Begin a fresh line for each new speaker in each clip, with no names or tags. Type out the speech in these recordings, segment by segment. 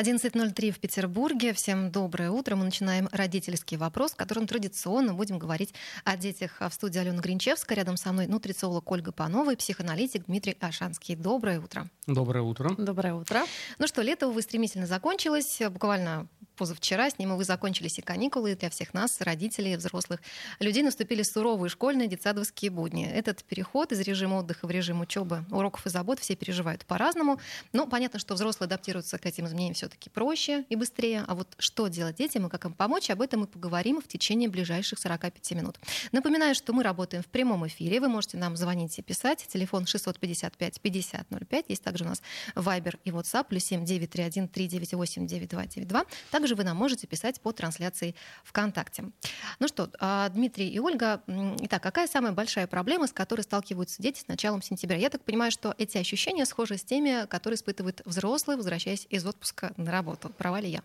11.03 в Петербурге. Всем доброе утро. Мы начинаем родительский вопрос, в котором традиционно будем говорить о детях. В студии Алена Гринчевская, рядом со мной нутрициолог Ольга Панова и психоаналитик Дмитрий Ашанский. Доброе утро.
Доброе утро.
Доброе утро.
Ну что, лето, увы, стремительно закончилось. Буквально позавчера с ним, увы, закончились и каникулы для всех нас, родителей, взрослых людей. Наступили суровые школьные детсадовские будни. Этот переход из режима отдыха в режим учебы, уроков и забот все переживают по-разному. Но понятно, что взрослые адаптируются к этим изменениям все-таки проще и быстрее. А вот что делать детям и как им помочь, об этом мы поговорим в течение ближайших 45 минут. Напоминаю, что мы работаем в прямом эфире. Вы можете нам звонить и писать. Телефон 655 5005. Есть также у нас Viber и WhatsApp. Плюс 7 931 398 9292. Также также вы нам можете писать по трансляции ВКонтакте. Ну что, а, Дмитрий и Ольга, итак, какая самая большая проблема, с которой сталкиваются дети с началом сентября? Я так понимаю, что эти ощущения схожи с теми, которые испытывают взрослые, возвращаясь из отпуска на работу. Права ли я?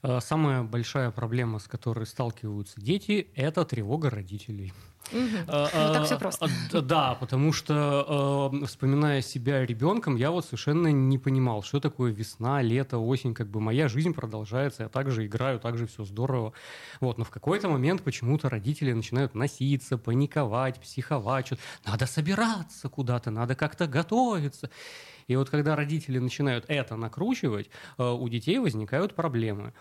А, самая большая проблема, с которой сталкиваются дети, это тревога родителей.
Угу. А, ну, так все просто.
А, да, потому что, э, вспоминая себя ребенком, я вот совершенно не понимал, что такое весна, лето, осень. Как бы моя жизнь продолжается, я также играю, также все здорово. Вот, но в какой-то момент почему-то родители начинают носиться, паниковать, психовать. Что надо собираться куда-то, надо как-то готовиться. И вот когда родители начинают это накручивать, э, у детей возникают проблемы.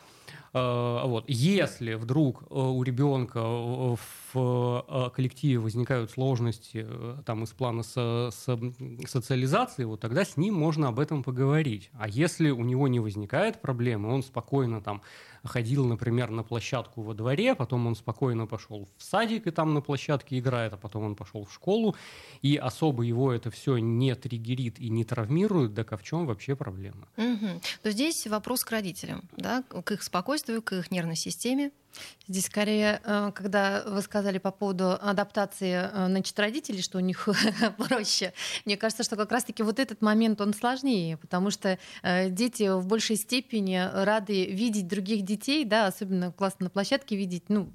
Э, вот. Если вдруг у ребенка в в э, коллективе возникают сложности э, там, из плана со, со, социализации, вот тогда с ним можно об этом поговорить. А если у него не возникает проблемы, он спокойно там ходил, например, на площадку во дворе, потом он спокойно пошел в садик и там на площадке играет, а потом он пошел в школу, и особо его это все не триггерит и не травмирует, так а в чем вообще проблема?
Угу. То здесь вопрос к родителям, да, к их спокойствию, к их нервной системе,
Здесь скорее, э, когда вы сказали по поводу адаптации э, значит, родителей, что у них проще, мне кажется, что как раз-таки вот этот момент, он сложнее, потому что э, дети в большей степени рады видеть других детей, да, особенно классно на площадке видеть ну,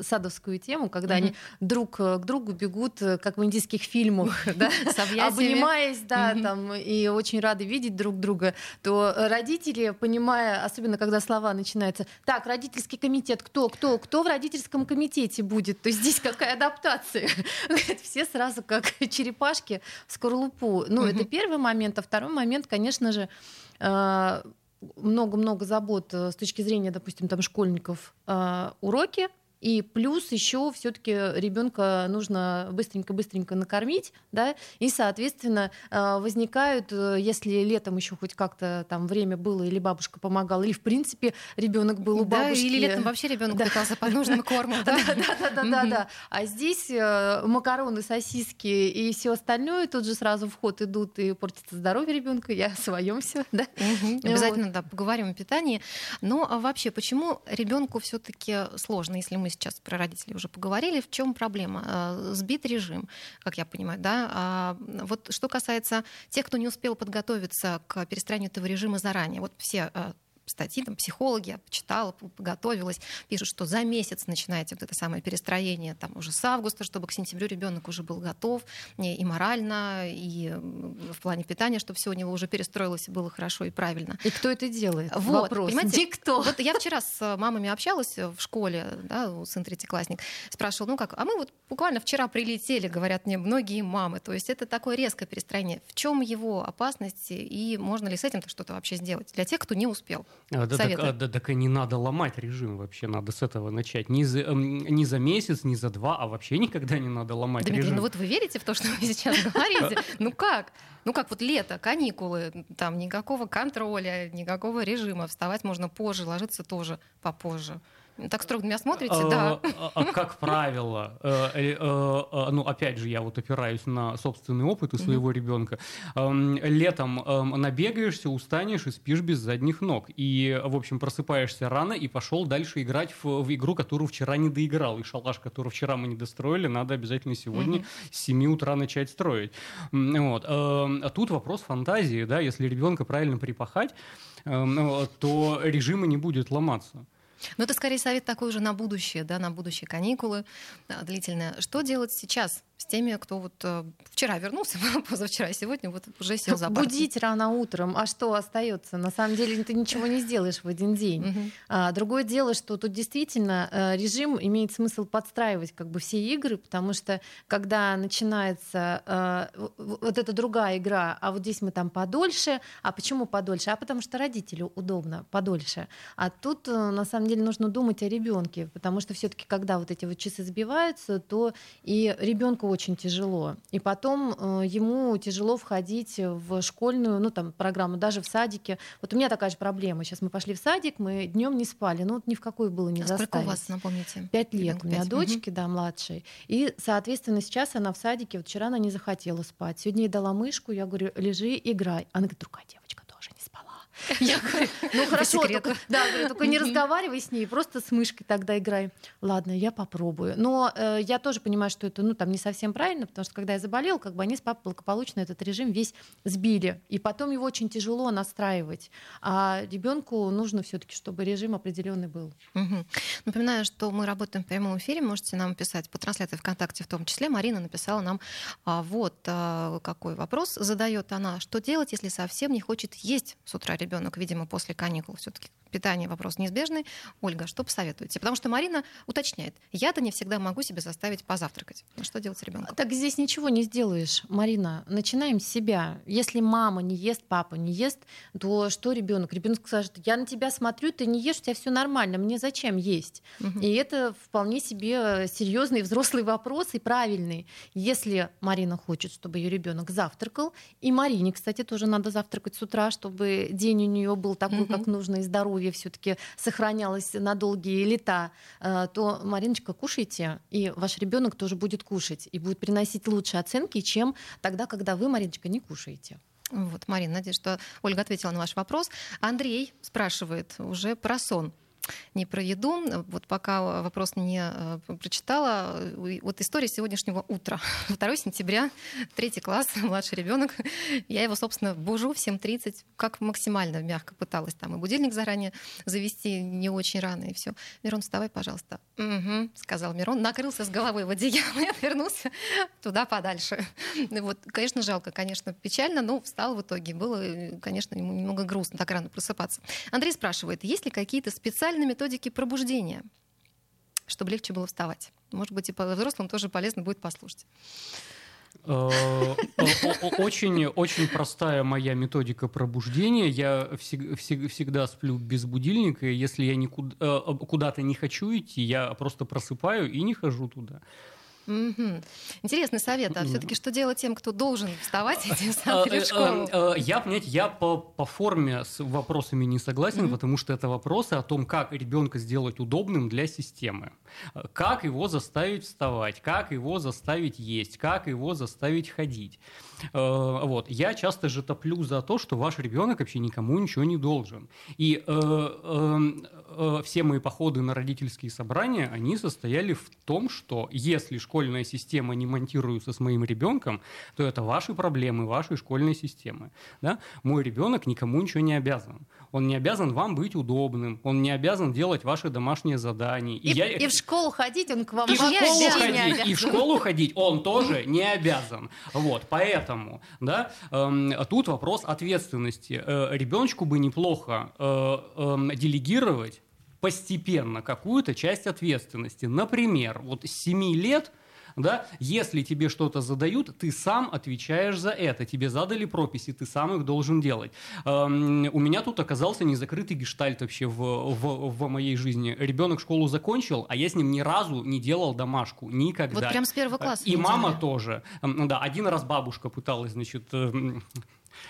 садовскую тему, когда mm-hmm. они друг к другу бегут, как в индийских фильмах, да, обнимаясь, да, там, и очень рады видеть друг друга, то родители, понимая, особенно когда слова начинаются, так, родительский комитет, кто, кто, кто в родительском комитете будет? То здесь какая адаптация? Все сразу как черепашки в скорлупу. Ну, это первый момент. А второй момент, конечно же, э, много-много забот э, с точки зрения, допустим, там школьников э, уроки, и плюс еще все-таки ребенка нужно быстренько-быстренько накормить, да, и, соответственно, э, возникают, э, если летом еще хоть как-то там время было, или бабушка помогала, или, в принципе, ребенок был у бабушки.
Да, или летом вообще ребенок да. питался под нужным кормом, да?
Да, да, да, да, да. А здесь э, макароны, сосиски и все остальное тут же сразу в ход идут и портится здоровье ребенка. Я о своем все, да.
Обязательно, да, поговорим о питании. Но а вообще, почему ребенку все-таки сложно, если мы сейчас про родителей уже поговорили. В чем проблема? Э, сбит режим, как я понимаю, да. А вот что касается тех, кто не успел подготовиться к перестраиванию этого режима заранее, вот все э, статьи, там, психологи, я почитала, подготовилась, пишут, что за месяц начинаете вот это самое перестроение, там, уже с августа, чтобы к сентябрю ребенок уже был готов и морально, и в плане питания, чтобы все у него уже перестроилось и было хорошо и правильно.
И кто это делает?
Вот, Вопрос. Понимаете, кто? Вот я вчера с мамами общалась в школе, да, сын третьеклассник, спрашивал, ну как, а мы вот буквально вчера прилетели, говорят мне многие мамы, то есть это такое резкое перестроение. В чем его опасность и можно ли с этим что-то вообще сделать для тех, кто не успел?
А, да, так, а, да, так и не надо ломать режим вообще, надо с этого начать. Не за, э, не за месяц, не за два, а вообще никогда не надо ломать
Дмитрий,
режим.
ну вот вы верите в то, что вы сейчас говорите? Ну как? Ну как вот лето, каникулы, там никакого контроля, никакого режима, вставать можно позже, ложиться тоже попозже. Так строго на меня смотрите, да.
А, а, как правило, э, э, ну, опять же, я вот опираюсь на собственный опыт у своего ребенка. Эм, летом эм, набегаешься, устанешь и спишь без задних ног. И, в общем, просыпаешься рано и пошел дальше играть в, в игру, которую вчера не доиграл. И шалаш, который вчера мы не достроили, надо обязательно сегодня с 7 утра начать строить. Вот. Эм, а тут вопрос фантазии, да, если ребенка правильно припахать, то режима не будет ломаться.
Но это скорее совет такой уже на будущее, да, на будущие каникулы длительные. Что делать сейчас? С теми, кто вот э, вчера вернулся, позавчера, сегодня вот уже сел за.
Будить рано утром, а что остается? На самом деле ты ничего не сделаешь в один день. А, другое дело, что тут действительно э, режим имеет смысл подстраивать как бы все игры, потому что когда начинается э, вот эта другая игра, а вот здесь мы там подольше, а почему подольше? А потому что родителю удобно подольше. А тут на самом деле нужно думать о ребенке, потому что все-таки когда вот эти вот часы сбиваются, то и ребенку очень тяжело. И потом э, ему тяжело входить в школьную, ну там программу, даже в садике. Вот у меня такая же проблема. Сейчас мы пошли в садик, мы днем не спали, ну вот ни в какой было не а заставить.
Сколько у вас, напомните?
Пять лет у меня 5. дочки, угу. да, младшей. И, соответственно, сейчас она в садике, вот вчера она не захотела спать. Сегодня ей дала мышку, я говорю, лежи, играй. Она говорит, другая девочка. Я говорю, ну хорошо, только, да, говорю, только не разговаривай с ней, просто с мышкой тогда играй. Ладно, я попробую. Но э, я тоже понимаю, что это ну, там не совсем правильно, потому что когда я заболела, как бы они с папой благополучно этот режим весь сбили. И потом его очень тяжело настраивать. А ребенку нужно все-таки, чтобы режим определенный был.
Угу. Напоминаю, что мы работаем в прямом эфире, можете нам писать по трансляции ВКонтакте в том числе. Марина написала нам а, вот а, какой вопрос задает она. Что делать, если совсем не хочет есть с утра ребенок, видимо, после каникул все-таки питание вопрос неизбежный. Ольга, что посоветуете? Потому что Марина уточняет, я-то не всегда могу себе заставить позавтракать. Что делать с ребенком?
Так здесь ничего не сделаешь, Марина. Начинаем с себя. Если мама не ест, папа не ест, то что ребенок? Ребенок скажет, я на тебя смотрю, ты не ешь, у тебя все нормально, мне зачем есть? Угу. И это вполне себе серьезный взрослый вопрос и правильный. Если Марина хочет, чтобы ее ребенок завтракал, и Марине, кстати, тоже надо завтракать с утра, чтобы день у нее был такой, угу. как нужно, и здоровье все-таки сохранялось на долгие лета, э, то, Мариночка, кушайте, и ваш ребенок тоже будет кушать и будет приносить лучшие оценки, чем тогда, когда вы, Мариночка, не кушаете.
Вот, Марина, надеюсь, что Ольга ответила на ваш вопрос. Андрей спрашивает уже про сон не про еду. Вот пока вопрос не э, прочитала, вот история сегодняшнего утра. 2 сентября, третий класс, младший ребенок. Я его, собственно, бужу в 7.30, как максимально мягко пыталась там и будильник заранее завести не очень рано, и все. Мирон, вставай, пожалуйста. Угу, сказал Мирон, накрылся с головой в одеяло и отвернулся туда подальше. Вот, конечно, жалко, конечно, печально, но встал в итоге. Было, конечно, ему немного грустно так рано просыпаться. Андрей спрашивает, есть ли какие-то специальные методики пробуждения, чтобы легче было вставать. Может быть, и взрослым тоже полезно будет послушать.
Э, очень, очень простая моя методика пробуждения. Я всегда сплю без будильника. Если я э, куда-то не хочу идти, я просто просыпаю и не хожу туда.
Угу. Интересный совет. А все-таки что делать тем, кто должен вставать и тем самым в школу?
Я, понимаете, я по, по форме с вопросами не согласен, угу. потому что это вопросы о том, как ребенка сделать удобным для системы. Как его заставить вставать, как его заставить есть, как его заставить ходить. Э, вот. Я часто же топлю за то, что ваш ребенок вообще никому ничего не должен. И э, все мои походы на родительские собрания, они состояли в том, что если школьная система не монтируется с моим ребенком, то это ваши проблемы, вашей школьной системы. Да? Мой ребенок никому ничего не обязан. Он не обязан вам быть удобным, он не обязан делать ваши домашние задания.
И, и, я... и в школу ходить он к вам и
в школу ходить, И в школу ходить он тоже не обязан. Вот, поэтому, да, э, тут вопрос ответственности. Э, ребеночку бы неплохо э, э, делегировать постепенно какую-то часть ответственности. Например, вот с 7 лет – да, если тебе что-то задают, ты сам отвечаешь за это, тебе задали прописи, ты сам их должен делать. Эм, у меня тут оказался незакрытый гештальт вообще в, в, в моей жизни. Ребенок школу закончил, а я с ним ни разу не делал домашку, никогда.
Вот прям с первого класса.
И мама тоже. Эм, да, один раз бабушка пыталась, значит, эм,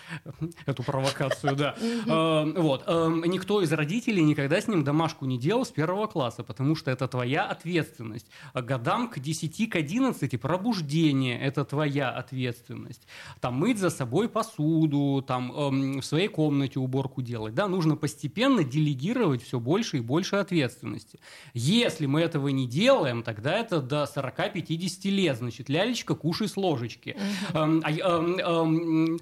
эту провокацию, да. Эм, вот. Эм, никто из родителей никогда с ним домашку не делал с первого класса, потому что это твоя ответственность. А годам к 10, к 11 пробуждение – это твоя ответственность. Там мыть за собой посуду, там эм, в своей комнате уборку делать. Да, нужно постепенно делегировать все больше и больше ответственности. Если мы этого не делаем, тогда это до 40-50 лет. Значит, лялечка, кушай с ложечки. А,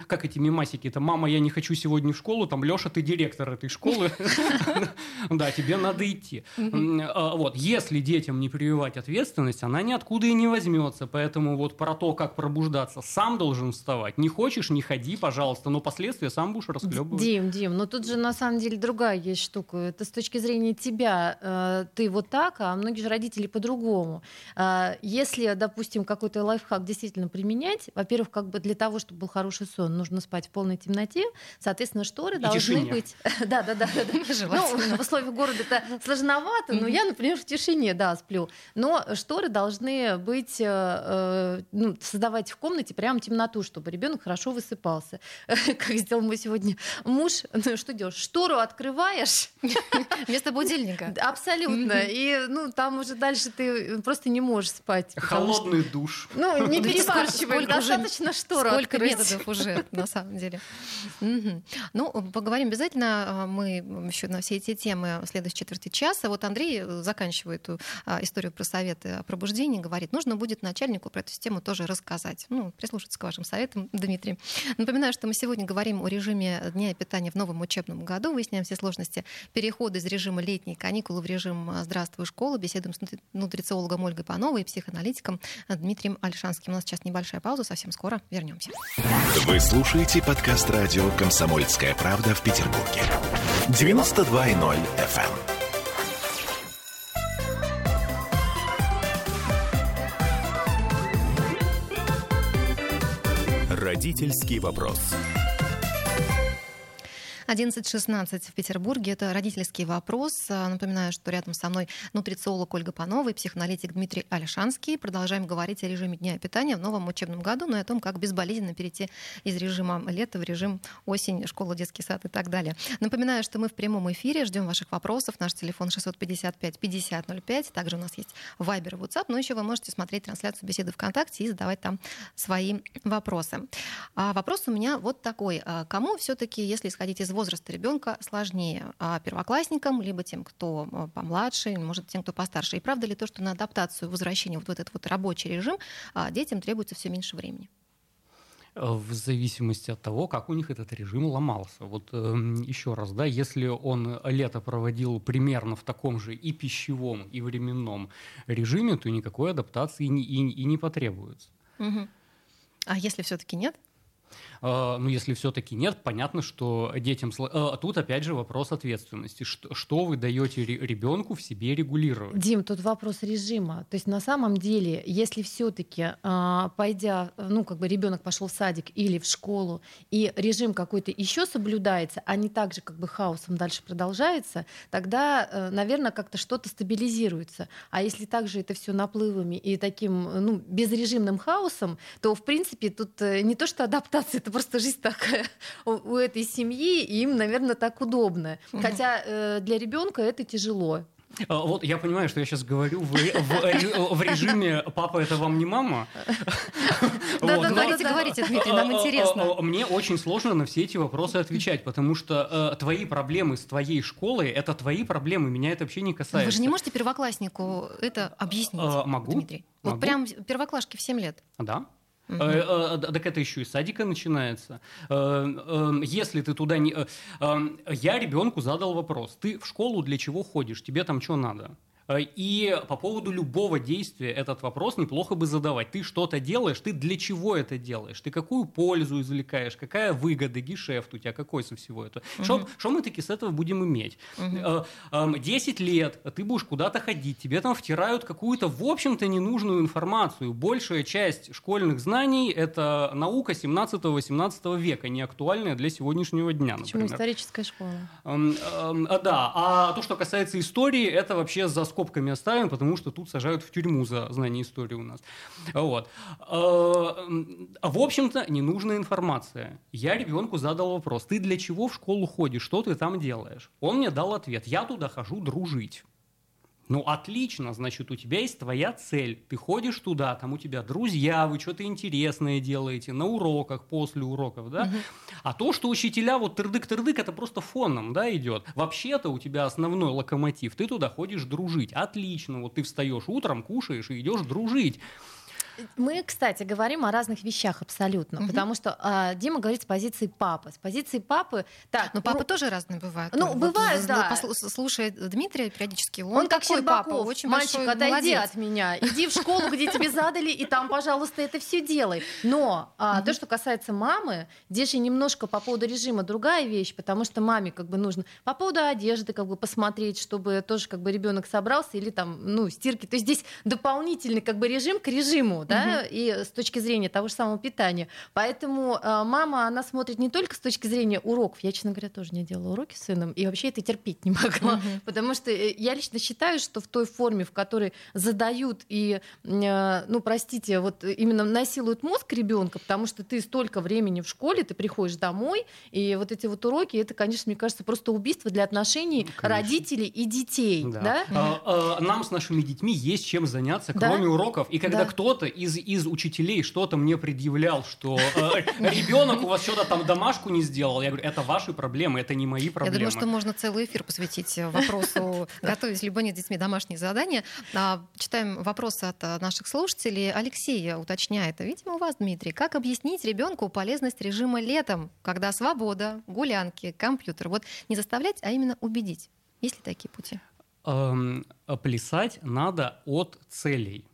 как эти мемасики? Это «мама, я не хочу сегодня в школу», там «Леша, ты директор этой школы». Да, тебе надо идти. А, вот, если детям не прививать ответственность, она ниоткуда и не возьмется. Поэтому вот про то, как пробуждаться, сам должен вставать. Не хочешь, не ходи, пожалуйста, но последствия сам будешь расхлебывать.
Дим, Дим, но тут же на самом деле другая есть штука. Это с точки зрения тебя. Э, ты вот так, а многие же родители по-другому. Э, если, допустим, какой-то лайфхак действительно применять, во-первых, как бы для того, чтобы был хороший сон, нужно спать в полной темноте. Соответственно, шторы и должны тишине. быть. Да, да, да. Ну, в условиях города это сложновато, но я, например, в тишине, да, сплю. Но шторы должны быть, э, э, ну, создавать в комнате прям темноту, чтобы ребенок хорошо высыпался. Как сделал мой сегодня муж. Ну, что делаешь? Штору открываешь.
Вместо будильника.
Абсолютно. И, ну, там уже дальше ты просто не можешь спать.
Холодный душ.
Ну, не перебарщивай, достаточно штору
Сколько методов уже, на самом деле. Ну, поговорим обязательно. А, мы еще на все эти темы в следующей четверти часа. Вот Андрей э, заканчивает эту а, историю про советы о пробуждении, говорит, нужно будет начальнику про эту тему тоже рассказать. Ну, прислушаться к вашим советам, Дмитрий. Напоминаю, что мы сегодня говорим о режиме дня питания в новом учебном году, выясняем все сложности перехода из режима летней каникулы в режим «Здравствуй, школа», беседуем с нутрициологом Ольгой Пановой и психоаналитиком Дмитрием Альшанским. У нас сейчас небольшая пауза, совсем скоро вернемся.
Вы слушаете подкаст радио «Комсомольская правда» в Петербурге. 92.0 FM. Эм. Родительский вопрос.
11.16 в Петербурге. Это родительский вопрос. А, напоминаю, что рядом со мной нутрициолог Ольга Панова и психоаналитик Дмитрий Альшанский. Продолжаем говорить о режиме дня питания в новом учебном году, но ну и о том, как безболезненно перейти из режима лета в режим осень, школа, детский сад и так далее. Напоминаю, что мы в прямом эфире, ждем ваших вопросов. Наш телефон 655-5005. Также у нас есть Viber и WhatsApp, но еще вы можете смотреть трансляцию беседы ВКонтакте и задавать там свои вопросы. А вопрос у меня вот такой. А кому все-таки, если исходить из возраста ребенка сложнее а первоклассникам, либо тем, кто э, помладше, может, тем, кто постарше. И правда ли то, что на адаптацию, возвращение вот в этот вот рабочий режим а, детям требуется все меньше времени?
Э, в зависимости от того, как у них этот режим ломался. Вот э, еще раз, да, если он лето проводил примерно в таком же и пищевом, и временном режиме, то никакой адаптации и не, и, и не потребуется.
Угу. А если все-таки нет?
А, ну, если все-таки нет, понятно, что детям... А тут, опять же, вопрос ответственности. Что, вы даете ребенку в себе регулировать?
Дим, тут вопрос режима. То есть, на самом деле, если все-таки, а, пойдя, ну, как бы ребенок пошел в садик или в школу, и режим какой-то еще соблюдается, а не так же, как бы хаосом дальше продолжается, тогда, э, наверное, как-то что-то стабилизируется. А если также это все наплывами и таким, ну, безрежимным хаосом, то, в принципе, тут э, не то, что адаптация, это просто жизнь такая у, у этой семьи, и им, наверное, так удобно. Хотя э, для ребенка это тяжело.
А, вот я понимаю, что я сейчас говорю в, в, в режиме «папа, это вам не мама».
Да-да, говорите, говорите, Дмитрий, нам интересно.
Мне очень сложно на все эти вопросы отвечать, потому что э, твои проблемы с твоей школой – это твои проблемы, меня это вообще не касается.
Вы же не можете первокласснику это объяснить,
а, Могу.
Дмитрий? Вот прям первоклашки в 7 лет.
Да. Угу. Так это еще и садика начинается. Э, если ты туда не... Я ребенку задал вопрос. Ты в школу для чего ходишь? Тебе там что надо? Э, и по поводу любого действия этот вопрос неплохо бы задавать. Ты что-то делаешь, ты для чего это делаешь? Ты какую пользу извлекаешь? Какая выгода, гешефт у тебя? Какой со всего этого? Угу. Что мы таки с этого будем иметь? Угу. 10 лет ты будешь куда-то ходить, тебе там втирают какую-то, в общем-то, ненужную информацию. Большая часть школьных знаний – это наука 17-18 века, не актуальная для сегодняшнего дня,
Почему
например.
историческая школа?
Да, а то, что касается истории, это вообще за сколько скобками оставим, потому что тут сажают в тюрьму за знание истории у нас. Вот. А, в общем-то, ненужная информация. Я ребенку задал вопрос, ты для чего в школу ходишь, что ты там делаешь? Он мне дал ответ, я туда хожу дружить. Ну, отлично, значит, у тебя есть твоя цель. Ты ходишь туда, там у тебя друзья, вы что-то интересное делаете на уроках, после уроков, да? Угу. А то, что учителя вот тырдык-тырдык, это просто фоном, да, идет. Вообще-то у тебя основной локомотив, ты туда ходишь дружить. Отлично, вот ты встаешь утром, кушаешь и идешь дружить.
Мы, кстати, говорим о разных вещах абсолютно, угу. потому что а, Дима говорит с позиции папы. С позиции папы...
Так, но папы ну, тоже разные бывают.
Ну, вот, бывают, да.
Слушая Дмитрия периодически, он,
он как
такой
Щербаков,
папа, очень
мальчик, отойди молодец. от меня, иди в школу, где тебе задали, и там, пожалуйста, это все делай. Но а, то, что касается мамы, здесь же немножко по поводу режима другая вещь, потому что маме как бы нужно по поводу одежды как бы посмотреть, чтобы тоже как бы ребенок собрался или там, ну, стирки. То есть здесь дополнительный как бы режим к режиму, да, угу. и с точки зрения того же самого питания. Поэтому э, мама, она смотрит не только с точки зрения уроков. Я, честно говоря, тоже не делала уроки с сыном, и вообще это терпеть не могла. Угу. Потому что э, я лично считаю, что в той форме, в которой задают и, э, ну, простите, вот именно насилуют мозг ребенка, потому что ты столько времени в школе, ты приходишь домой, и вот эти вот уроки, это, конечно, мне кажется, просто убийство для отношений конечно. родителей и детей. Да. Да?
А, а, нам с нашими детьми есть чем заняться, кроме да? уроков. И когда да. кто-то из, из учителей что-то мне предъявлял, что э, ребенок у вас что-то там домашку не сделал, я говорю, это ваши проблемы, это не мои проблемы.
Я думаю, что можно целый эфир посвятить вопросу, готовить либо нет с детьми домашние задания. А, читаем вопросы от э, наших слушателей. Алексей уточняет, видимо, у вас, Дмитрий, как объяснить ребенку полезность режима летом, когда свобода, гулянки, компьютер? Вот не заставлять, а именно убедить. Есть ли такие пути?
Эм, плясать надо от целей.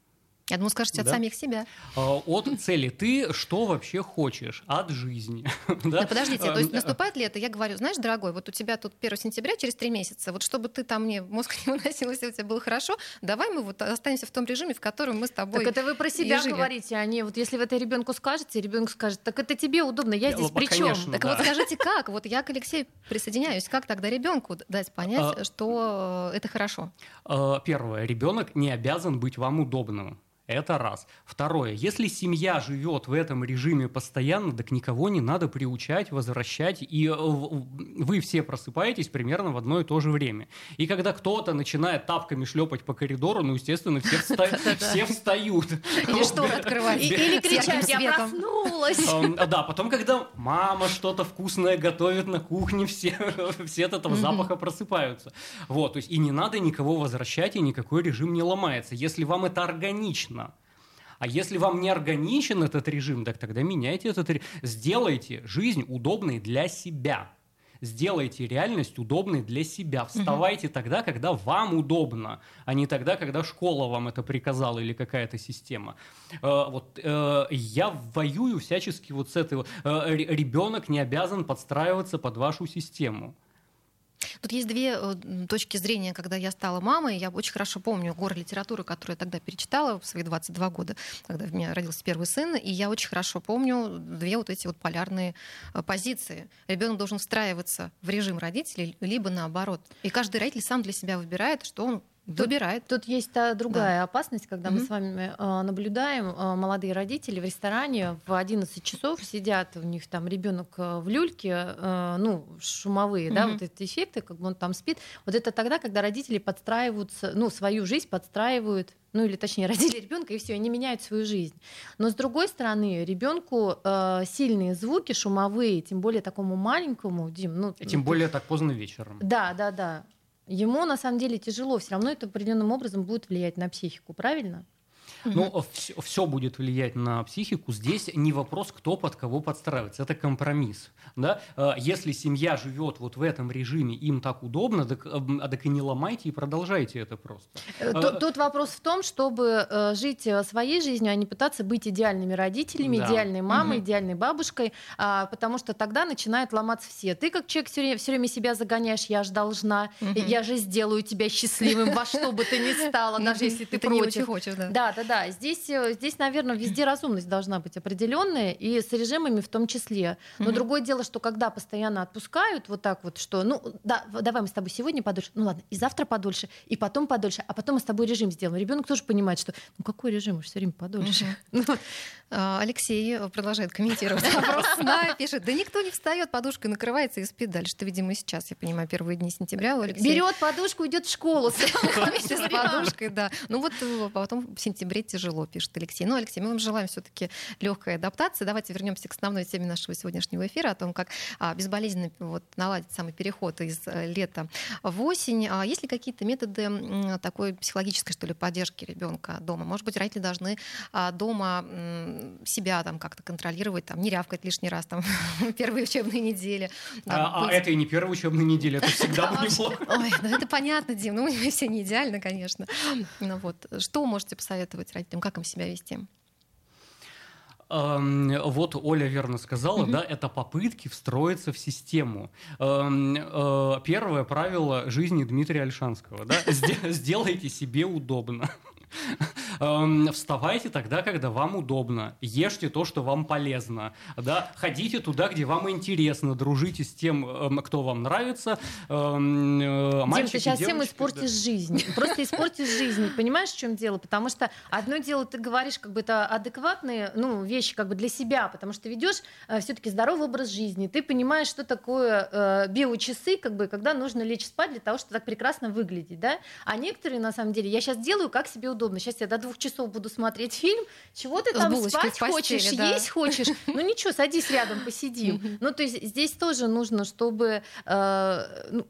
Я думаю, скажете от да? самих себя.
А, от цели. Ты что вообще хочешь от жизни?
да? да, подождите, то есть наступает лето, я говорю, знаешь, дорогой, вот у тебя тут 1 сентября, через три месяца, вот чтобы ты там мне мозг не выносил, если у тебя было хорошо, давай мы вот останемся в том режиме, в котором мы с тобой
Так это вы про себя говорите, а не вот если вы это ребенку скажете, ребенок скажет, так это тебе удобно, я здесь при чем?
Так вот скажите, как? Вот я к Алексею присоединяюсь, как тогда ребенку дать понять, а, что это хорошо?
А, первое, ребенок не обязан быть вам удобным. Это раз. Второе. Если семья живет в этом режиме постоянно, так никого не надо приучать, возвращать, и э, вы все просыпаетесь примерно в одно и то же время. И когда кто-то начинает тапками шлепать по коридору, ну, естественно, все, встают.
Или что открывать.
Или кричать, я проснулась.
Да, потом, когда мама что-то вкусное готовит на кухне, все, все от этого запаха просыпаются. Вот, то есть и не надо никого возвращать, и никакой режим не ломается. Если вам это органично. А если вам не органичен этот режим, так тогда меняйте этот режим. Сделайте жизнь удобной для себя. Сделайте реальность удобной для себя. Вставайте угу. тогда, когда вам удобно, а не тогда, когда школа вам это приказала или какая-то система. Э, вот э, я воюю всячески вот с этой. Э, ребенок не обязан подстраиваться под вашу систему.
Тут есть две э, точки зрения, когда я стала мамой. Я очень хорошо помню горы литературы, которую я тогда перечитала в свои 22 года, когда у меня родился первый сын. И я очень хорошо помню две вот эти вот полярные э, позиции. Ребенок должен встраиваться в режим родителей, либо наоборот. И каждый родитель сам для себя выбирает, что он Выбирает.
Тут, тут есть та другая да. опасность, когда mm-hmm. мы с вами э, наблюдаем э, молодые родители в ресторане в 11 часов сидят, у них там ребенок э, в люльке, э, ну, шумовые, mm-hmm. да, вот эти эффекты, как бы он там спит. Вот это тогда, когда родители подстраиваются, ну, свою жизнь подстраивают ну или точнее родили ребенка и все, они меняют свою жизнь. Но с другой стороны, ребенку э, сильные звуки шумовые, тем более такому маленькому, Дим, ну
тем более так поздно вечером.
Да, да, да. Ему на самом деле тяжело, все равно это определенным образом будет влиять на психику, правильно?
Ну, все, все будет влиять на психику. Здесь не вопрос, кто под кого подстраивается. Это компромисс. Да? А, если семья живет вот в этом режиме, им так удобно, так, а так и не ломайте и продолжайте это просто.
Э, тут, а, тут вопрос в том, чтобы э, жить э, своей жизнью, а не пытаться быть идеальными родителями, да. идеальной мамой, угу. идеальной бабушкой, потому что тогда начинают ломаться все. Ты как человек все время, все время себя загоняешь, я же должна, угу. я же сделаю тебя счастливым во что бы ты ни стала, даже если ты против.
хочешь, да.
Да, да, да. Да, здесь, э, здесь, наверное, везде разумность должна быть определенная, и с режимами в том числе. Но mm-hmm. другое дело, что когда постоянно отпускают вот так вот, что, ну, да, давай мы с тобой сегодня подольше, ну ладно, и завтра подольше, и потом подольше, а потом мы с тобой режим сделаем. Ребенок тоже понимает, что, ну какой режим, все время подольше.
Mm-hmm. Алексей продолжает комментировать вопрос сна, пишет, да никто не встает, подушкой накрывается и спит дальше. Это, видимо, сейчас, я понимаю, первые дни сентября у Алексея.
Берет подушку, идет в школу
вместе с подушкой, да. Ну вот э, потом в сентябре тяжело, пишет Алексей. Ну, Алексей, мы вам желаем все-таки легкой адаптации. Давайте вернемся к основной теме нашего сегодняшнего эфира о том, как а, безболезненно вот, наладить самый переход из э, лета в осень. А есть ли какие-то методы такой психологической, что ли, поддержки ребенка дома? Может быть, родители должны а, дома себя там как-то контролировать, там, не рявкать лишний раз там первые учебные недели.
а, а это и не первая учебная неделя, это всегда будет неплохо.
Ой, ну это понятно, Дим, ну мы все не идеально, конечно. Ну вот, что можете посоветовать родителям, как им себя вести?
Вот Оля верно сказала, mm-hmm. да, это попытки встроиться в систему. Э, первое правило жизни Дмитрия Альшанского, да, сделайте себе удобно. Эм, вставайте тогда, когда вам удобно. Ешьте то, что вам полезно. Да? Ходите туда, где вам интересно. Дружите с тем, эм, кто вам нравится.
Эм, э, Дим, ты сейчас всем испортишь да. жизнь. Просто испортишь жизнь. Понимаешь, в чем дело? Потому что одно дело, ты говоришь как бы это адекватные ну, вещи как бы для себя, потому что ведешь э, все-таки здоровый образ жизни. Ты понимаешь, что такое э, биочасы, как бы, когда нужно лечь спать для того, чтобы так прекрасно выглядеть. Да? А некоторые, на самом деле, я сейчас делаю, как себе удобно. Сейчас я до двух часов буду смотреть фильм, чего ты там спать постели, хочешь, да. есть хочешь, ну ничего, садись рядом, посидим. Ну то есть здесь тоже нужно, чтобы э, ну,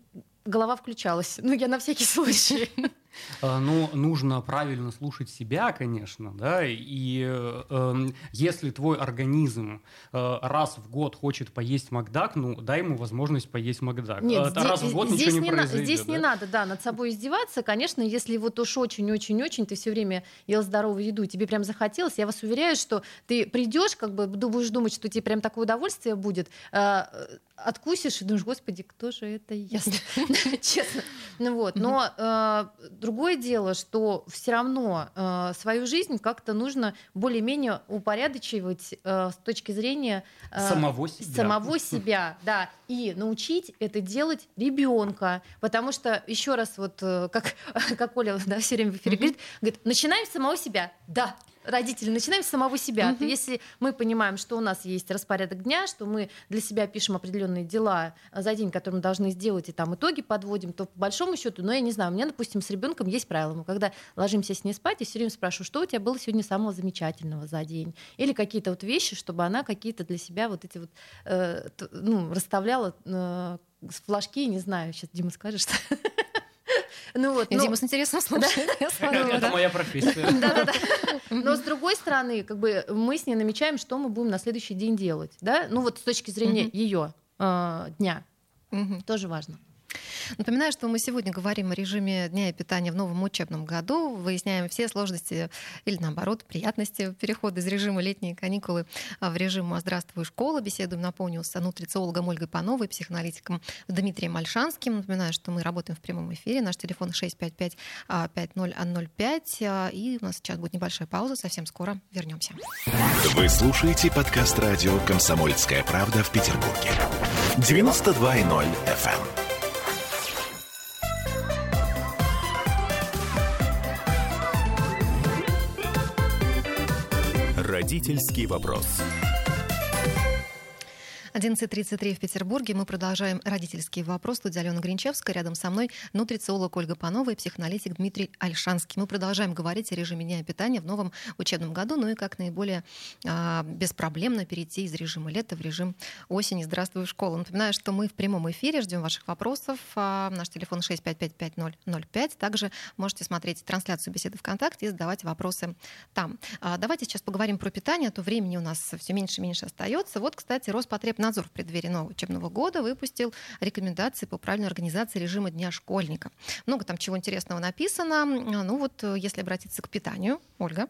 голова включалась. Ну я на всякий случай.
Э, ну, нужно правильно слушать себя, конечно, да, и э, если твой организм э, раз в год хочет поесть Макдак, ну, дай ему возможность поесть Макдак.
Нет, раз здесь, в год здесь ничего не, не произойдет. Здесь да? не надо, да, над собой издеваться, конечно, если вот уж очень-очень-очень ты все время ел здоровую еду, тебе прям захотелось, я вас уверяю, что ты придешь, как бы будешь думать, что тебе прям такое удовольствие будет, э, откусишь и думаешь, господи, кто же это ест, честно. Ну вот, но э, другое дело, что все равно э, свою жизнь как-то нужно более-менее упорядочивать э, с точки зрения
самого себя.
самого себя, да, и научить это делать ребенка, потому что еще раз вот как как Оля да, все время в эфире говорит, говорит, начинаем с самого себя, да, родители, начинаем с самого себя. Mm-hmm. Если мы понимаем, что у нас есть распорядок дня, что мы для себя пишем определенные дела за день, которые мы должны сделать, и там итоги подводим, то по большому счету, ну я не знаю, у меня, допустим, с ребенком есть правило. Мы когда ложимся с ней спать, я все время спрашиваю, что у тебя было сегодня самого замечательного за день? Или какие-то вот вещи, чтобы она какие-то для себя вот эти вот, э, ну, расставляла э, флажки, не знаю, сейчас Дима скажешь, что
Ну вот, но... Дима с интересом слушает.
Это моя профессия.
Да-да-да. Но с другой стороны, как бы мы с ней намечаем, что мы будем на следующий день делать, да? Ну вот с точки зрения ее а, дня. Тоже важно.
Напоминаю, что мы сегодня говорим о режиме дня и питания в новом учебном году, выясняем все сложности или, наоборот, приятности перехода из режима летние каникулы в режим «Здравствуй, школа». Беседуем, напомню, с нутрициологом Ольгой Пановой, психоаналитиком Дмитрием Мальшанским. Напоминаю, что мы работаем в прямом эфире. Наш телефон 655-5005. И у нас сейчас будет небольшая пауза. Совсем скоро вернемся.
Вы слушаете подкаст радио «Комсомольская правда» в Петербурге. 92.0 FM. Родительский вопрос.
11.33 в Петербурге. Мы продолжаем родительский вопрос. Студия Алена Гринчевская. Рядом со мной нутрициолог Ольга Панова и психоаналитик Дмитрий Альшанский. Мы продолжаем говорить о режиме дня питания в новом учебном году, ну и как наиболее а, беспроблемно перейти из режима лета в режим осени. Здравствуй, школа. Напоминаю, что мы в прямом эфире. Ждем ваших вопросов. А, наш телефон 6555005. Также можете смотреть трансляцию беседы ВКонтакте и задавать вопросы там. А, давайте сейчас поговорим про питание, а то времени у нас все меньше и меньше остается. Вот, кстати, Роспотребнадзор в преддверии нового учебного года выпустил рекомендации по правильной организации режима дня школьника. Много там чего интересного написано. Ну вот, если обратиться к питанию, Ольга,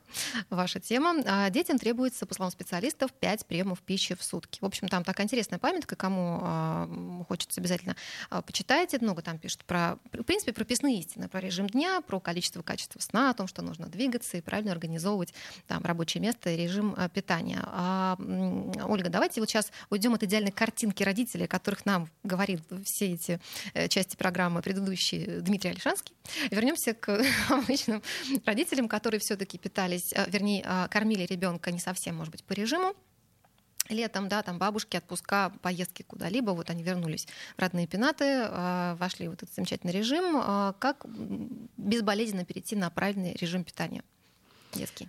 ваша тема. А, детям требуется, по словам специалистов, 5 приемов пищи в сутки. В общем, там такая интересная памятка, кому а, хочется обязательно а, почитайте. Много там пишут про, в принципе, прописные истины, про режим дня, про количество качества сна, о том, что нужно двигаться и правильно организовывать там рабочее место и режим питания. А, Ольга, давайте вот сейчас уйдем от идеальной картинки родителей, о которых нам говорил все эти э, части программы предыдущий Дмитрий Алишанский. Вернемся к обычным родителям, которые все-таки питались, э, вернее, а, кормили ребенка не совсем, может быть, по режиму, летом, да, там бабушки, отпуска, поездки куда-либо, вот они вернулись в родные пенаты, э, вошли в этот замечательный режим. Как безболезненно перейти на правильный режим питания детский?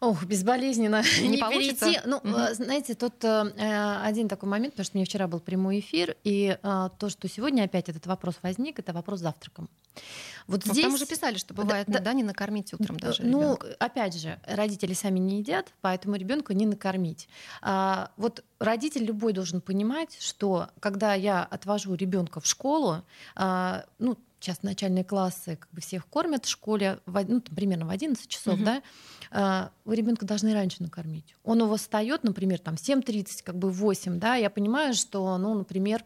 Ох, безболезненно не, не получится. перейти. Ну, угу. знаете, тут э, один такой момент, потому что у меня вчера был прямой эфир, и э, то, что сегодня опять этот вопрос возник, это вопрос завтраком.
Вот Но здесь... Там уже писали, что бывает, да, да, не накормить утром даже.
Ну, ребенка. опять же, родители сами не едят, поэтому ребенка не накормить. А, вот родитель любой должен понимать, что когда я отвожу ребенка в школу, а, ну, сейчас начальные классы как бы всех кормят в школе, в, ну, там, примерно в 11 часов, угу. да, а, вы ребенка должны раньше накормить. Он у вас встает, например, там 7.30, как бы 8, да, я понимаю, что, ну, например,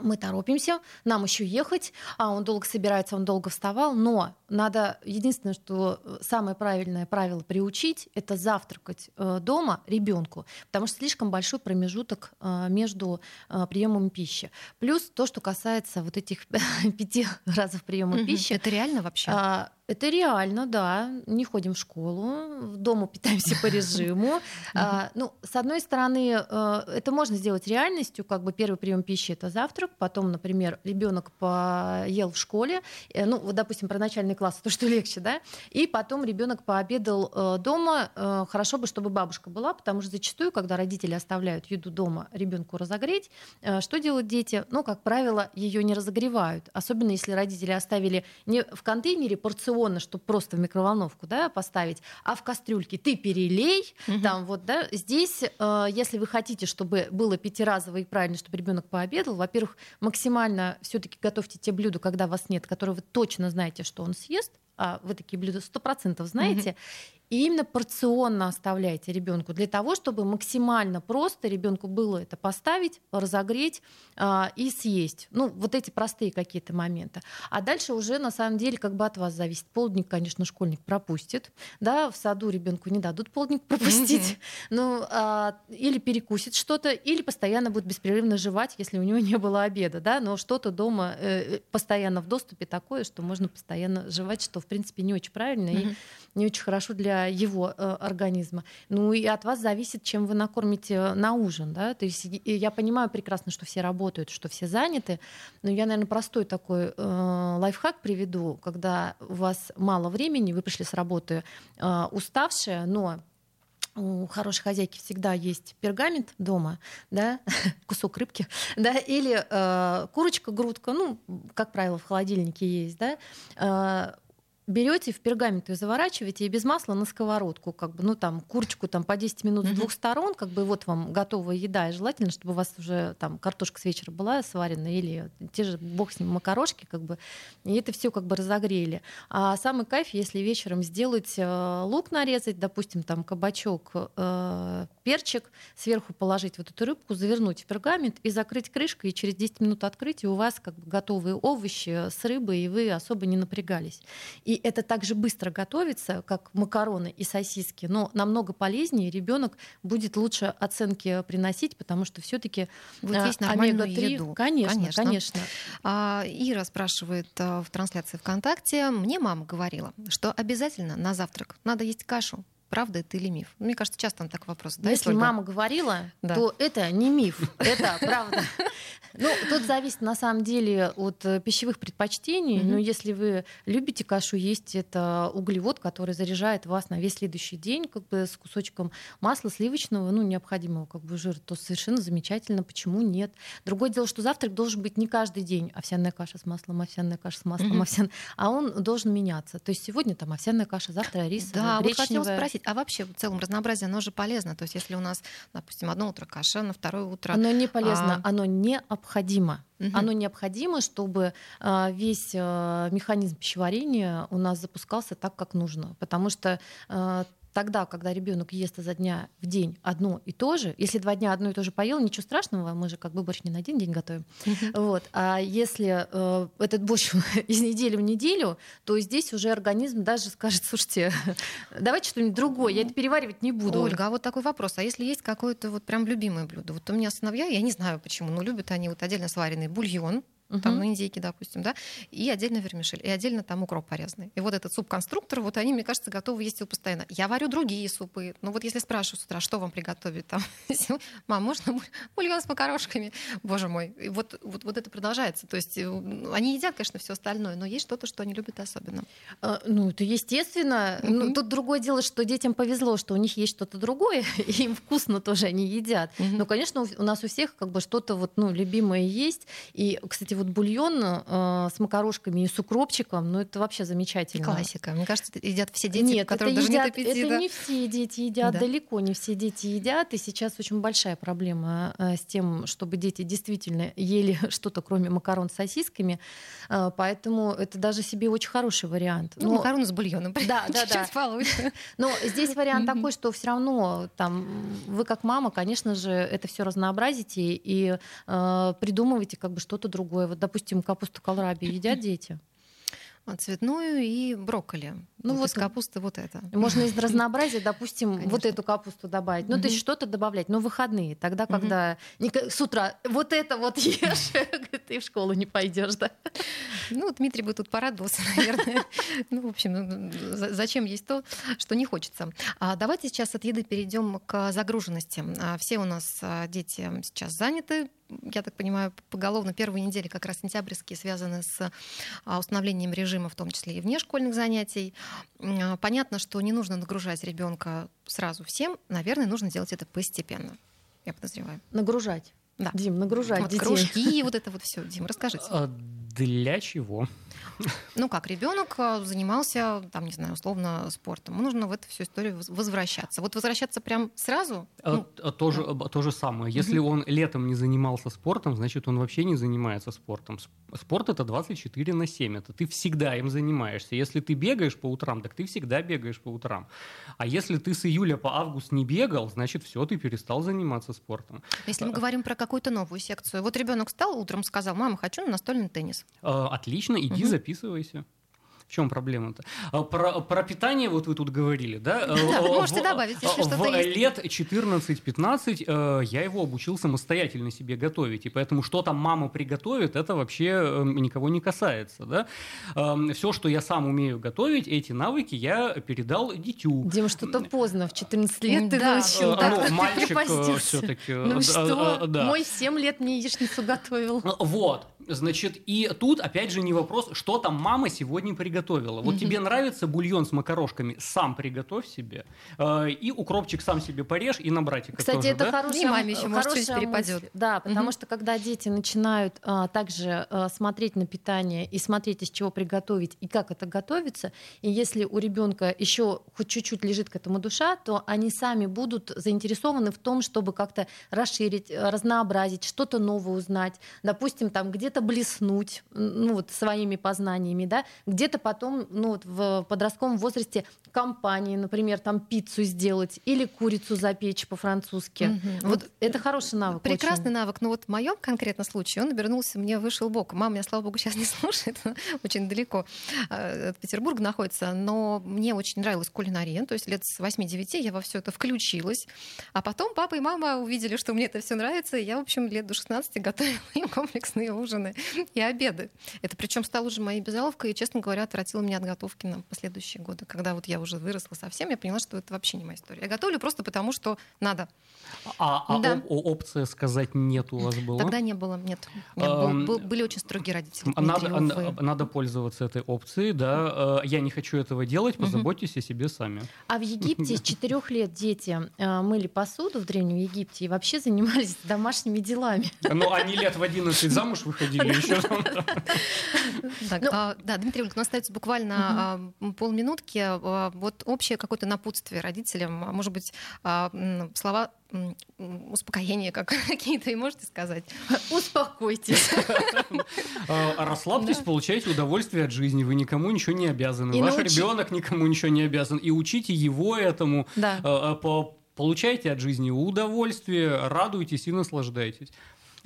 мы торопимся, нам еще ехать, а он долго собирается, он долго вставал, но надо, единственное, что э, самое правильное правило приучить, это завтракать э, дома ребенку, потому что слишком большой промежуток э, между приемом пищи. Плюс то, что касается вот этих пяти разов приема пищи.
Это реально вообще? А,
это реально, да. Не ходим в школу, дома питаемся по режиму. А, ну, с одной стороны, это можно сделать реальностью, как бы первый прием пищи это завтрак, потом, например, ребенок поел в школе, ну, вот, допустим, про начальный класс, то, что легче, да, и потом ребенок пообедал э, дома. Хорошо бы, чтобы бабушка была, потому что зачастую, когда родители оставляют еду дома ребенку разогреть, что делают дети? Ну, как правило, ее не разогревают, особенно если родители оставили не в контейнере порционно чтобы просто в микроволновку да, поставить, а в кастрюльке ты перелей, угу. там вот, да, здесь, э, если вы хотите, чтобы было пятиразово и правильно, чтобы ребенок пообедал, во-первых, максимально все-таки готовьте те блюда, когда вас нет, которые вы точно знаете, что он съест, а вы такие блюда сто процентов знаете, mm и именно порционно оставляйте ребенку для того, чтобы максимально просто ребенку было это поставить, разогреть а, и съесть. Ну, вот эти простые какие-то моменты. А дальше уже на самом деле как бы от вас зависит. Полдник, конечно, школьник пропустит. Да, в саду ребенку не дадут полдник пропустить. Ну, а, или перекусит что-то, или постоянно будет беспрерывно жевать, если у него не было обеда. Да? Но что-то дома э, постоянно в доступе такое, что можно постоянно жевать, что, в принципе, не очень правильно и не очень хорошо для его э, организма. Ну и от вас зависит, чем вы накормите на ужин. Да? То есть я понимаю прекрасно, что все работают, что все заняты, но я, наверное, простой такой э, лайфхак приведу, когда у вас мало времени, вы пришли с работы э, уставшие, но у хорошей хозяйки всегда есть пергамент дома, да, кусок рыбки, да, или э, курочка, грудка, ну, как правило, в холодильнике есть, да, э, берете в пергамент ее заворачиваете и без масла на сковородку, как бы, ну там курочку там по 10 минут mm-hmm. с двух сторон, как бы вот вам готовая еда, и желательно, чтобы у вас уже там картошка с вечера была сварена или те же бог с ним макарошки, как бы, и это все как бы разогрели. А самый кайф, если вечером сделать э, лук нарезать, допустим, там кабачок, э, перчик, сверху положить вот эту рыбку, завернуть в пергамент и закрыть крышкой, и через 10 минут открыть, и у вас как бы готовые овощи с рыбой, и вы особо не напрягались. И это также быстро готовится, как макароны и сосиски, но намного полезнее. Ребенок будет лучше оценки приносить, потому что все-таки
вот есть нормальную еду.
Конечно, конечно. конечно.
А, Ира спрашивает а, в трансляции ВКонтакте. Мне мама говорила, что обязательно на завтрак надо есть кашу правда это или миф? Мне кажется, часто там так вопрос.
Да, если мама говорила, да. то это не миф, это правда. Ну, тут зависит на самом деле от э, пищевых предпочтений. Но если вы любите кашу есть, это углевод, который заряжает вас на весь следующий день, как бы с кусочком масла сливочного, ну, необходимого как бы жира, то совершенно замечательно. Почему нет? Другое дело, что завтрак должен быть не каждый день овсяная каша с маслом, овсяная каша с маслом, овсяная, а он должен меняться. То есть сегодня там овсяная каша, завтра рис,
да, гречневая. Вот хотела спросить, спросить, а вообще в целом разнообразие, оно же полезно. То есть если у нас, допустим, одно утро каша, на второе утро...
Оно не полезно, а... оно необходимо. Угу. Оно необходимо, чтобы а, весь а, механизм пищеварения у нас запускался так, как нужно. Потому что а, тогда, когда ребенок ест изо дня в день одно и то же, если два дня одно и то же поел, ничего страшного, мы же как бы борщ не на один день готовим. Вот. А если э, этот борщ из недели в неделю, то здесь уже организм даже скажет, слушайте, давайте что-нибудь другое, я это переваривать не буду.
Ольга, а вот такой вопрос. А если есть какое-то вот прям любимое блюдо? Вот у меня сыновья, я не знаю почему, но любят они вот отдельно сваренный бульон, угу. там на индейке, допустим, да, и отдельно вермишель, и отдельно там укроп порезанный. И вот этот суп-конструктор, вот они, мне кажется, готовы есть его постоянно. Я варю другие супы. Ну вот если спрашиваю с утра, что вам приготовить, там, мам, можно бульон с макарошками? Боже мой. И вот, вот, вот это продолжается. То есть э, они едят, конечно, все остальное, но есть что-то, что они любят особенно.
А, ну, это естественно. Угу. Ну, тут другое дело, что детям повезло, что у них есть что-то другое, и им вкусно тоже они едят. Угу. Но, конечно, у нас у всех как бы что-то вот, ну, любимое есть. И, кстати, вот бульон э, с макарошками и с укропчиком, ну это вообще замечательно.
Классика. Мне кажется, едят все дети,
нет,
которые даже
едят,
нет аппетита.
Это не все дети едят, да. далеко не все дети едят. И сейчас очень большая проблема э, с тем, чтобы дети действительно ели что-то, кроме макарон с сосисками. Э, поэтому это даже себе очень хороший вариант.
Ну, Но... макароны с бульоном.
Да, да, да.
получше.
Но здесь вариант такой, что все равно там вы как мама, конечно же, это все разнообразите и э, придумываете как бы что-то другое. Вот, допустим, капусту колраби едят дети?
цветную и брокколи. Ну вот, вот капуста вот это.
Можно из разнообразия, допустим, Конечно. вот эту капусту добавить. Ну, угу. то есть что-то добавлять. Но выходные, тогда, когда угу. с утра вот это вот ешь, ты в школу не пойдешь, да?
Ну, Дмитрий бы тут порадовался, наверное. Ну, в общем, ну, зачем есть то, что не хочется. А давайте сейчас от еды перейдем к загруженности. А, все у нас а, дети сейчас заняты, я так понимаю, поголовно первые недели, как раз сентябрьские, связаны с установлением режима, в том числе и вне школьных занятий. А, понятно, что не нужно нагружать ребенка сразу всем. Наверное, нужно делать это постепенно. Я подозреваю.
Нагружать. Да. Дим, нагружать вот детей.
Кружки, вот это вот все. Дим, расскажите.
Для чего?
Ну как, ребенок э, занимался, там, не знаю, условно, спортом. Нужно в эту всю историю возвращаться. Вот возвращаться прям сразу?
А, ну, а то, же, то же самое. Если он летом не занимался спортом, значит, он вообще не занимается спортом. Спорт это 24 на 7. Это ты всегда им занимаешься. Если ты бегаешь по утрам, так ты всегда бегаешь по утрам. А если ты с июля по август не бегал, значит, все, ты перестал заниматься спортом.
Если мы говорим про какую-то новую секцию. Вот ребенок встал утром, сказал, мама, хочу на настольный теннис.
Отлично, иди угу. записывайся. В чем проблема-то? А, про, про питание вот вы тут говорили, да?
Да, вы можете добавить, если что-то
в есть. лет 14-15 э, я его обучил самостоятельно себе готовить, и поэтому что там мама приготовит, это вообще эм, никого не касается, да? Эм, Все, что я сам умею готовить, эти навыки я передал дитю.
Дим, что-то поздно, в 14 лет ты да. научил,
э, так, ну, мальчик э, все-таки.
Ну что? Мой 7 лет мне яичницу готовил.
Вот. Значит, и тут опять же не вопрос, что там мама сегодня приготовила. Вот тебе нравится бульон с макарошками, сам приготовь себе. Э, и укропчик сам себе порежь, и на братика
Кстати,
тоже,
это
да?
хорошая, и маме еще может перепадет. Да, потому что когда дети начинают а, также а, смотреть на питание и смотреть, из чего приготовить и как это готовится, и если у ребенка еще хоть чуть-чуть лежит к этому душа, то они сами будут заинтересованы в том, чтобы как-то расширить, разнообразить, что-то новое узнать. Допустим, там где-то где-то блеснуть ну, вот, своими познаниями, да, где-то потом ну, вот, в подростковом возрасте компании, например, там пиццу сделать или курицу запечь по-французски. Угу. Вот, вот это хороший навык.
Прекрасный очень. навык. Но вот в моем конкретном случае он обернулся мне вышел бок. Мама меня, слава богу, сейчас не слушает, очень далеко э, от Петербурга находится, но мне очень нравилась кулинария, то есть лет с 8-9 я во все это включилась, а потом папа и мама увидели, что мне это все нравится, и я, в общем, лет до 16 готовила им комплексные ужины ужины и обеды. Это причем стало уже моей безаловкой и, честно говоря, отвратило меня от готовки на последующие годы. Когда вот я уже выросла совсем, я поняла, что это вообще не моя история. Я готовлю просто потому, что надо.
А, а да. оп- опция сказать нет у вас была?
Тогда не было, нет. нет был, был, были очень строгие родители.
Надо, Дмитрий, надо пользоваться этой опцией, да. Я не хочу этого делать, позаботьтесь угу. о себе сами.
А в Египте с четырех лет дети мыли посуду в Древнем Египте и вообще занимались домашними делами.
Ну, они лет в 11 замуж выходили или еще
ну, а, Да, Дмитрий Ильич, у нас остается буквально полминутки. Вот общее какое-то напутствие родителям, может быть, слова успокоения как какие-то и можете сказать?
Успокойтесь.
Расслабьтесь, получайте удовольствие от жизни. Вы никому ничего не обязаны. Ваш ребенок никому ничего не обязан. И учите его этому. Получайте от жизни удовольствие, радуйтесь и наслаждайтесь.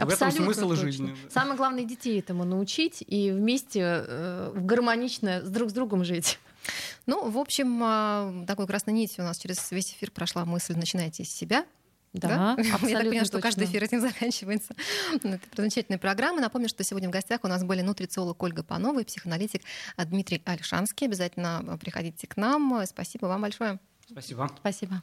Абсолютно в этом смысл точно. жизни. Самое главное детей этому научить и вместе э, гармонично с друг с другом жить.
Ну, в общем, э, такой красной нитью у нас через весь эфир прошла мысль «начинайте с себя»,
да, да?
Я так понимаю, что каждый эфир этим заканчивается. Это замечательная программа. Напомню, что сегодня в гостях у нас были нутрициолог Ольга Панова и психоаналитик Дмитрий Альшанский. Обязательно приходите к нам. Спасибо вам большое.
Спасибо.
Спасибо.